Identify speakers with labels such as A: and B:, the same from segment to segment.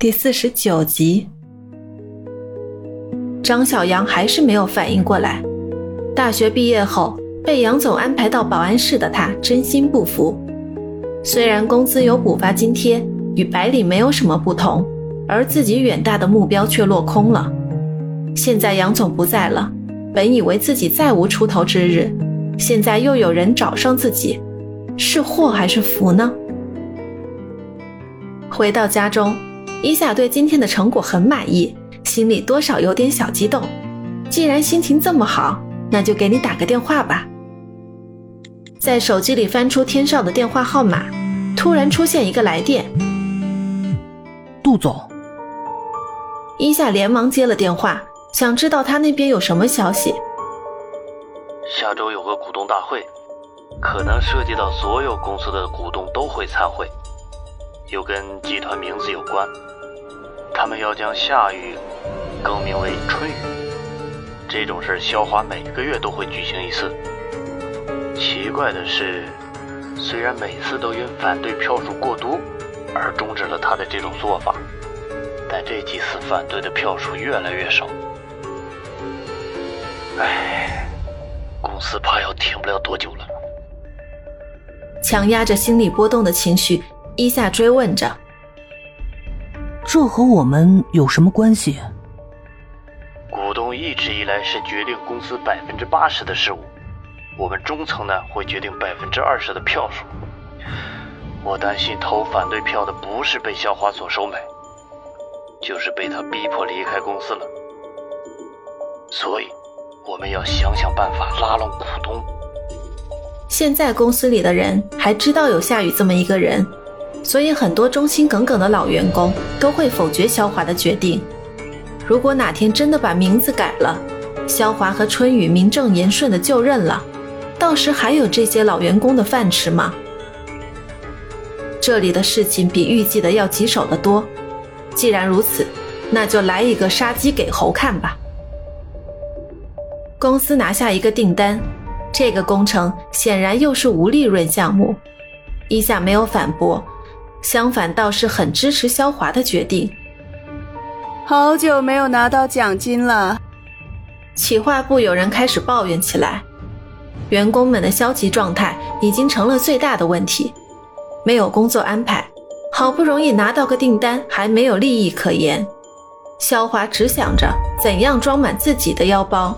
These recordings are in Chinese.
A: 第四十九集，张小杨还是没有反应过来。大学毕业后被杨总安排到保安室的他，真心不服。虽然工资有补发津贴，与白领没有什么不同，而自己远大的目标却落空了。现在杨总不在了，本以为自己再无出头之日，现在又有人找上自己，是祸还是福呢？回到家中，伊夏对今天的成果很满意，心里多少有点小激动。既然心情这么好，那就给你打个电话吧。在手机里翻出天少的电话号码，突然出现一个来电。
B: 杜总，
A: 伊夏连忙接了电话，想知道他那边有什么消息。
C: 下周有个股东大会，可能涉及到所有公司的股东都会参会。又跟集团名字有关，他们要将夏雨更名为春雨。这种事，肖华每个月都会举行一次。奇怪的是，虽然每次都因反对票数过多而终止了他的这种做法，但这几次反对的票数越来越少。唉，公司怕要挺不了多久了。
A: 强压着心理波动的情绪。伊夏追问着：“
B: 这和我们有什么关系？”
C: 股东一直以来是决定公司百分之八十的事务，我们中层呢会决定百分之二十的票数。我担心投反对票的不是被肖华所收买，就是被他逼迫离开公司了。所以，我们要想想办法拉拢股东。
A: 现在公司里的人还知道有夏雨这么一个人。所以，很多忠心耿耿的老员工都会否决肖华的决定。如果哪天真的把名字改了，肖华和春雨名正言顺的就任了，到时还有这些老员工的饭吃吗？这里的事情比预计的要棘手得多。既然如此，那就来一个杀鸡给猴看吧。公司拿下一个订单，这个工程显然又是无利润项目。伊夏没有反驳。相反，倒是很支持肖华的决定。
D: 好久没有拿到奖金了，
A: 企划部有人开始抱怨起来。员工们的消极状态已经成了最大的问题。没有工作安排，好不容易拿到个订单，还没有利益可言。肖华只想着怎样装满自己的腰包，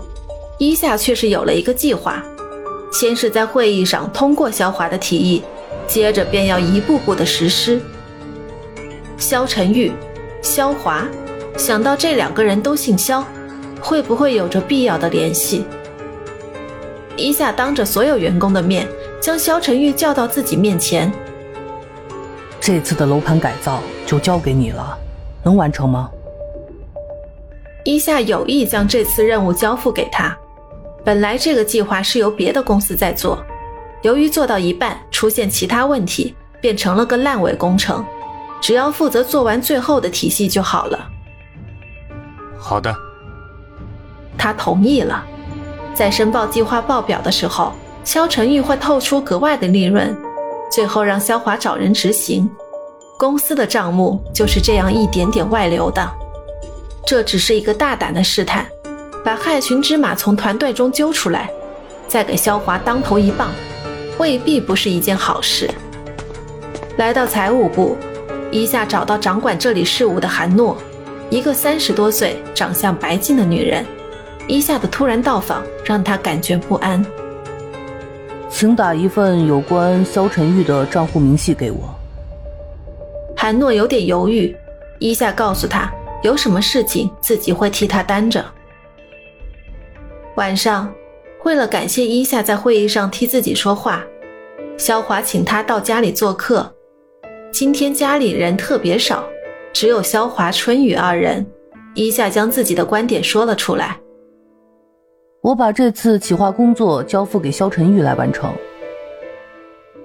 A: 伊夏却是有了一个计划。先是在会议上通过肖华的提议。接着便要一步步的实施。肖晨玉、肖华，想到这两个人都姓肖，会不会有着必要的联系？一下当着所有员工的面，将肖晨玉叫到自己面前。
B: 这次的楼盘改造就交给你了，能完成吗？
A: 一下有意将这次任务交付给他。本来这个计划是由别的公司在做。由于做到一半出现其他问题，变成了个烂尾工程，只要负责做完最后的体系就好了。
E: 好的，
A: 他同意了。在申报计划报表的时候，肖成玉会透出格外的利润，最后让肖华找人执行。公司的账目就是这样一点点外流的。这只是一个大胆的试探，把害群之马从团队中揪出来，再给肖华当头一棒。未必不是一件好事。来到财务部，一下找到掌管这里事务的韩诺，一个三十多岁、长相白净的女人。一下的突然到访让他感觉不安。
B: 请打一份有关肖晨玉的账户明细给我。
A: 韩诺有点犹豫，一下告诉他有什么事情自己会替他担着。晚上。为了感谢一下在会议上替自己说话，肖华请他到家里做客。今天家里人特别少，只有肖华、春雨二人。一下将自己的观点说了出来：“
B: 我把这次企划工作交付给肖晨玉来完成。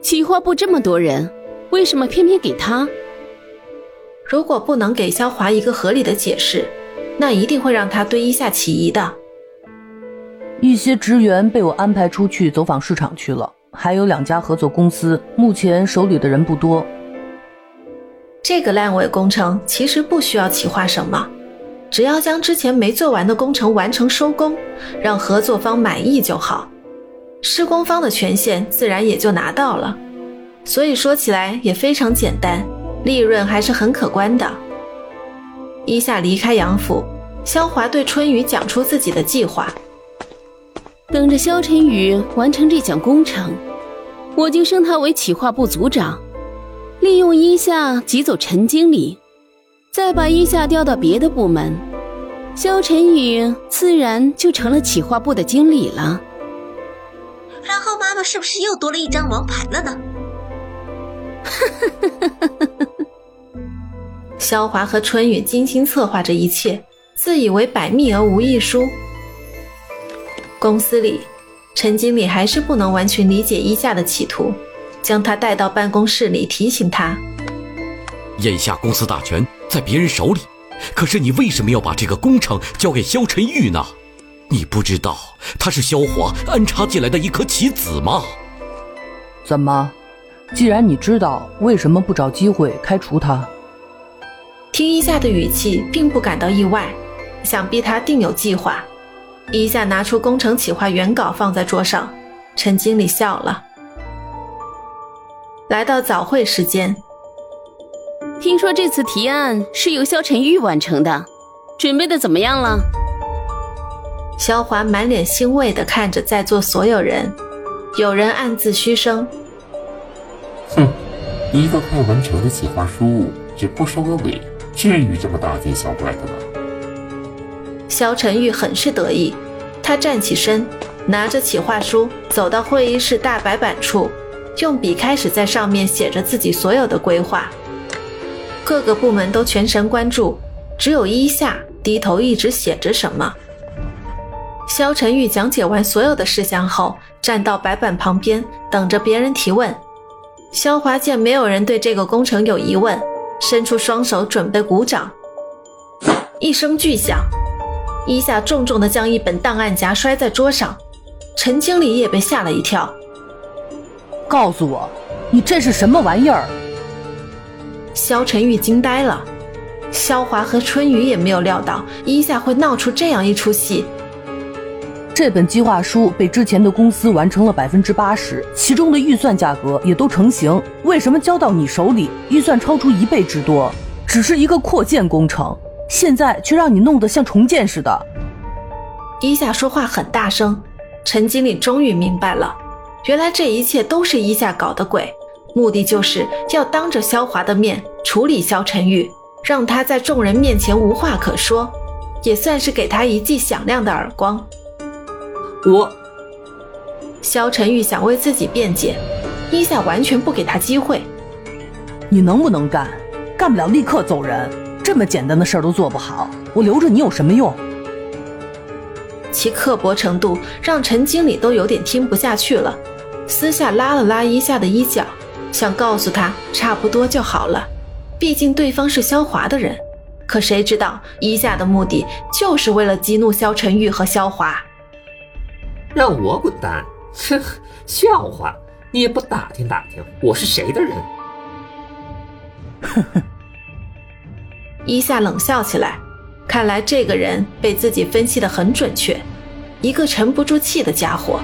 F: 企划部这么多人，为什么偏偏给他？
A: 如果不能给肖华一个合理的解释，那一定会让他对一下起疑的。”
B: 一些职员被我安排出去走访市场去了，还有两家合作公司，目前手里的人不多。
A: 这个烂尾工程其实不需要企划什么，只要将之前没做完的工程完成收工，让合作方满意就好，施工方的权限自然也就拿到了。所以说起来也非常简单，利润还是很可观的。伊夏离开杨府，萧华对春雨讲出自己的计划。
F: 等着萧晨宇完成这项工程，我就升他为企划部组长。利用一下挤走陈经理，再把一下调到别的部门，肖晨宇自然就成了企划部的经理了。
G: 然后妈妈是不是又多了一张王牌了呢？
A: 肖华和春雨精心策划着一切，自以为百密而无一疏。公司里，陈经理还是不能完全理解衣架的企图。将他带到办公室里，提醒他：
H: 眼下公司大权在别人手里，可是你为什么要把这个工程交给萧晨玉呢？你不知道他是萧华安插进来的一颗棋子吗？
B: 怎么？既然你知道，为什么不找机会开除他？
A: 听一下的语气，并不感到意外，想必他定有计划。一下拿出工程企划原稿放在桌上，陈经理笑了。来到早会时间，
F: 听说这次提案是由肖晨玉完成的，准备的怎么样了？
A: 肖华满脸欣慰地看着在座所有人，有人暗自嘘声：“
I: 哼，一个快完成的企划书也不收个尾，至于这么大惊小怪的吗？”
A: 萧晨玉很是得意，他站起身，拿着企划书走到会议室大白板处。用笔开始在上面写着自己所有的规划，各个部门都全神贯注，只有一夏低头一直写着什么。萧晨玉讲解完所有的事项后，站到白板旁边等着别人提问。萧华见没有人对这个工程有疑问，伸出双手准备鼓掌。一声巨响，一夏重重地将一本档案夹摔在桌上，陈经理也被吓了一跳。
B: 告诉我，你这是什么玩意儿？
A: 萧晨玉惊呆了，萧华和春雨也没有料到伊夏会闹出这样一出戏。
B: 这本计划书被之前的公司完成了百分之八十，其中的预算价格也都成型，为什么交到你手里，预算超出一倍之多？只是一个扩建工程，现在却让你弄得像重建似的。
A: 伊夏说话很大声，陈经理终于明白了。原来这一切都是伊夏搞的鬼，目的就是要当着萧华的面处理萧晨玉，让他在众人面前无话可说，也算是给他一记响亮的耳光。
J: 我，
A: 萧晨玉想为自己辩解，伊夏完全不给他机会。
B: 你能不能干？干不了立刻走人。这么简单的事儿都做不好，我留着你有什么用？
A: 其刻薄程度让陈经理都有点听不下去了。私下拉了拉一下的衣角，想告诉他差不多就好了，毕竟对方是萧华的人。可谁知道一下的目的就是为了激怒萧晨玉和萧华，
J: 让我滚蛋！哼，笑话！你也不打听打听我是谁的人？
B: 呵呵，
A: 一下冷笑起来，看来这个人被自己分析的很准确，一个沉不住气的家伙。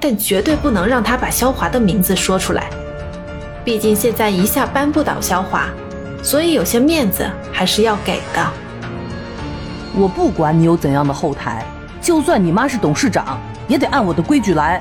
A: 但绝对不能让他把萧华的名字说出来，毕竟现在一下扳不倒萧华，所以有些面子还是要给的。
B: 我不管你有怎样的后台，就算你妈是董事长，也得按我的规矩来。